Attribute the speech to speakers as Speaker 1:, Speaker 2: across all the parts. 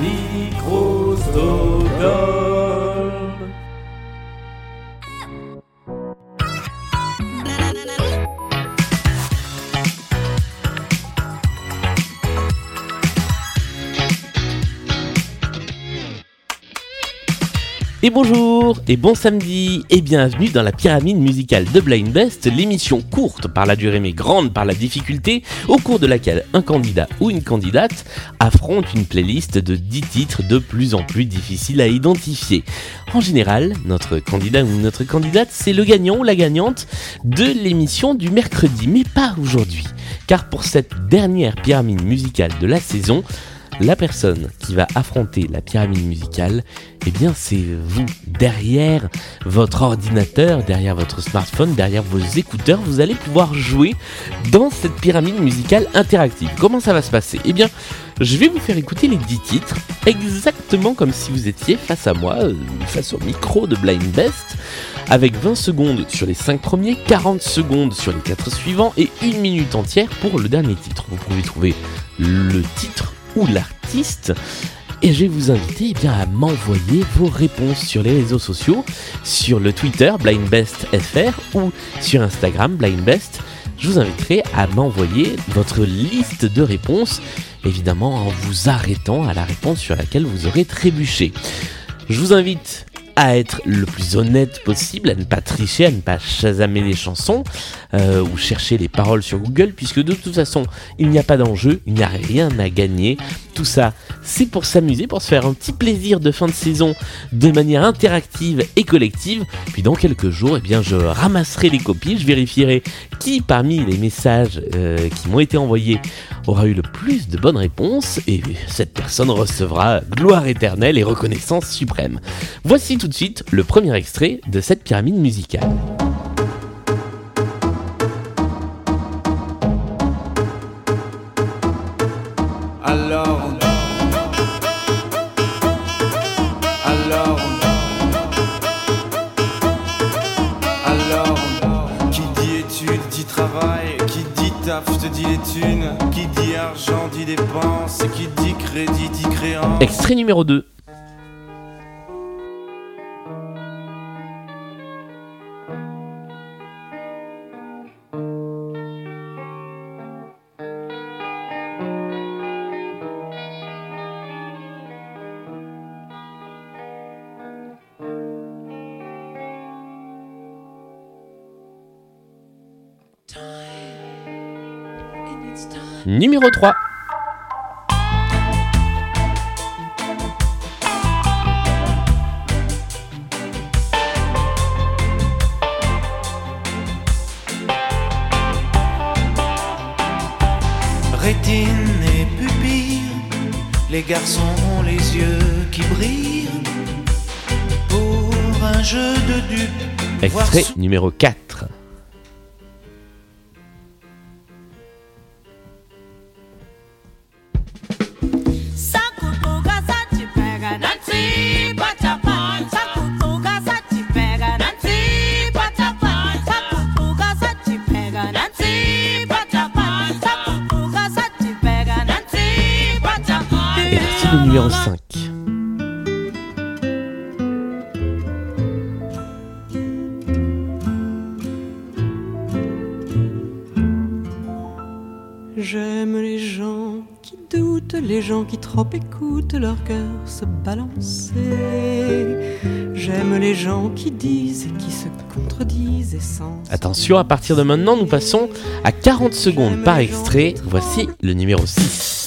Speaker 1: Microsoft. Et bonjour et bon samedi et bienvenue dans la pyramide musicale de Blind Best, l'émission courte par la durée mais grande par la difficulté, au cours de laquelle un candidat ou une candidate affronte une playlist de 10 titres de plus en plus difficiles à identifier. En général, notre candidat ou notre candidate, c'est le gagnant ou la gagnante de l'émission du mercredi, mais pas aujourd'hui, car pour cette dernière pyramide musicale de la saison, la personne qui va affronter la pyramide musicale, eh bien c'est vous. Derrière votre ordinateur, derrière votre smartphone, derrière vos écouteurs, vous allez pouvoir jouer dans cette pyramide musicale interactive. Comment ça va se passer? Eh bien, je vais vous faire écouter les 10 titres, exactement comme si vous étiez face à moi, euh, face au micro de Blind Best, avec 20 secondes sur les 5 premiers, 40 secondes sur les 4 suivants et une minute entière pour le dernier titre. Vous pouvez trouver le titre ou l'artiste. Et je vais vous inviter eh bien, à m'envoyer vos réponses sur les réseaux sociaux, sur le Twitter BlindBestFR ou sur Instagram BlindBest. Je vous inviterai à m'envoyer votre liste de réponses, évidemment en vous arrêtant à la réponse sur laquelle vous aurez trébuché. Je vous invite à être le plus honnête possible, à ne pas tricher, à ne pas chasamer les chansons euh, ou chercher les paroles sur Google, puisque de toute façon, il n'y a pas d'enjeu, il n'y a rien à gagner. Tout ça, c'est pour s'amuser, pour se faire un petit plaisir de fin de saison de manière interactive et collective. Puis dans quelques jours, eh bien, je ramasserai les copies, je vérifierai qui parmi les messages euh, qui m'ont été envoyés aura eu le plus de bonnes réponses et cette personne recevra gloire éternelle et reconnaissance suprême. Voici tout de suite le premier extrait de cette pyramide musicale.
Speaker 2: Taf te dit les thunes, qui dit argent dit dépenses, qui dit crédit dit créance.
Speaker 1: Extrait numéro 2. Numéro 3.
Speaker 2: Rétine et pupille, les garçons ont les yeux qui brillent. Pour un jeu de dupes,
Speaker 1: Extrait numéro 4. Le numéro 5.
Speaker 3: J'aime les gens qui doutent, les gens qui trop écoutent leur cœur se balancer. J'aime les gens qui disent et qui se contredisent et sans.
Speaker 1: Attention, à partir de maintenant, nous passons à 40 secondes par extrait. Voici le numéro 6.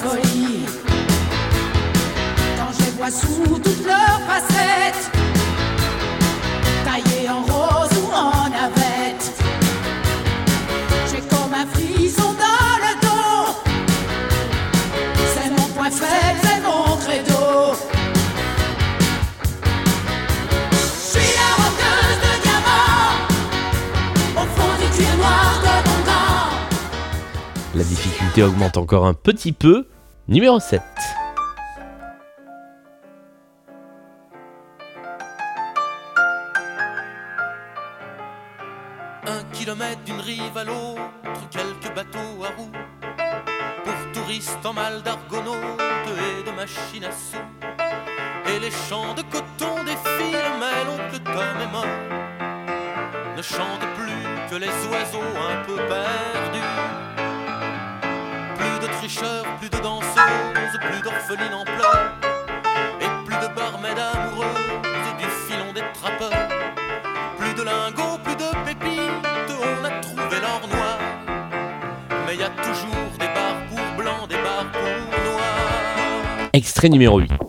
Speaker 4: Quand je les vois sous toutes leurs facettes, La difficulté augmente encore un petit peu. Numéro 7. Un kilomètre
Speaker 1: d'une rive à l'autre, quelques bateaux à roues. Pour
Speaker 5: touristes en mal d'argonautes et de machines à sous. Et les champs de coton défilent, mais l'oncle Tom est mort. Ne chante plus que les oiseaux un peu perdus. Plus de danseuses, plus d'orphelines en pleurs. Et plus de barmaids amoureuses et du filon des trappeurs. Plus de lingots, plus de pépites, on a trouvé l'or noir. Mais y a toujours des bars pour blancs, des bars pour noirs.
Speaker 1: Extrait numéro 8.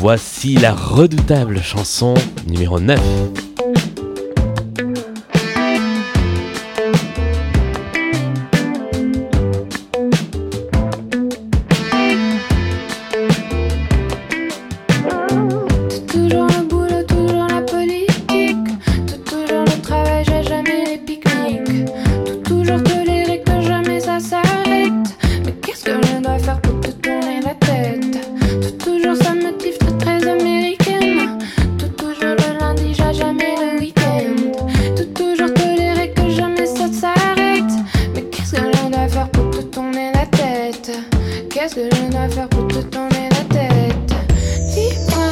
Speaker 1: Voici la redoutable chanson numéro 9.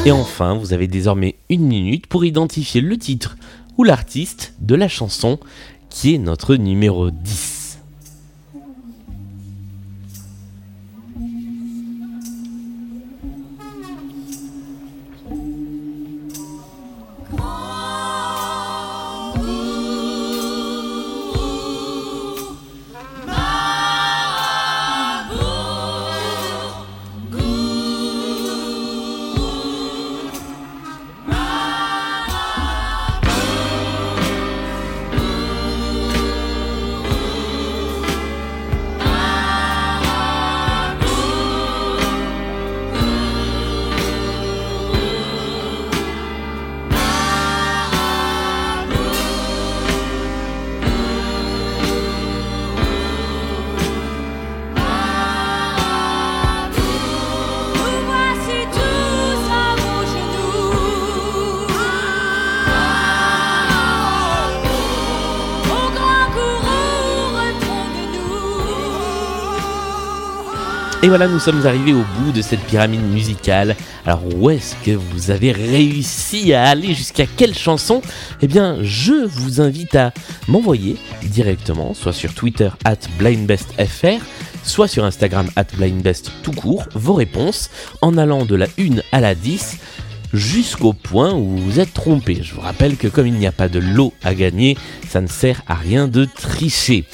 Speaker 1: Et enfin, vous avez désormais une minute pour identifier le titre ou l'artiste de la chanson qui est notre numéro 10. Et voilà, nous sommes arrivés au bout de cette pyramide musicale. Alors où est-ce que vous avez réussi à aller Jusqu'à quelle chanson? Eh bien, je vous invite à m'envoyer directement, soit sur Twitter at blindbestfr, soit sur Instagram at blindbest tout court, vos réponses en allant de la 1 à la 10 jusqu'au point où vous vous êtes trompé. Je vous rappelle que comme il n'y a pas de lot à gagner, ça ne sert à rien de tricher.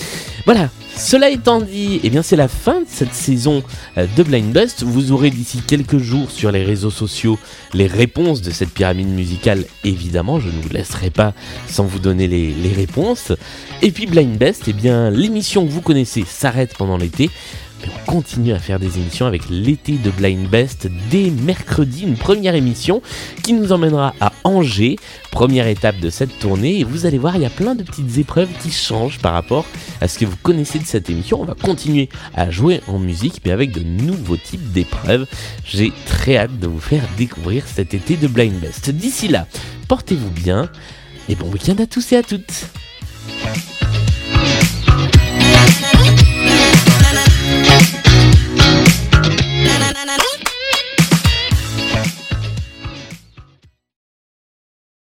Speaker 1: Voilà, cela étant dit, eh bien c'est la fin de cette saison euh, de Blind Best. Vous aurez d'ici quelques jours sur les réseaux sociaux les réponses de cette pyramide musicale. Évidemment, je ne vous laisserai pas sans vous donner les, réponses. Et puis Blind Best, eh bien l'émission que vous connaissez s'arrête pendant l'été. On continue à faire des émissions avec l'été de Blind Best dès mercredi, une première émission qui nous emmènera à Angers, première étape de cette tournée. Et vous allez voir, il y a plein de petites épreuves qui changent par rapport à ce que vous connaissez de cette émission. On va continuer à jouer en musique, mais avec de nouveaux types d'épreuves. J'ai très hâte de vous faire découvrir cet été de Blind Best. D'ici là, portez-vous bien et bon week-end à tous et à toutes.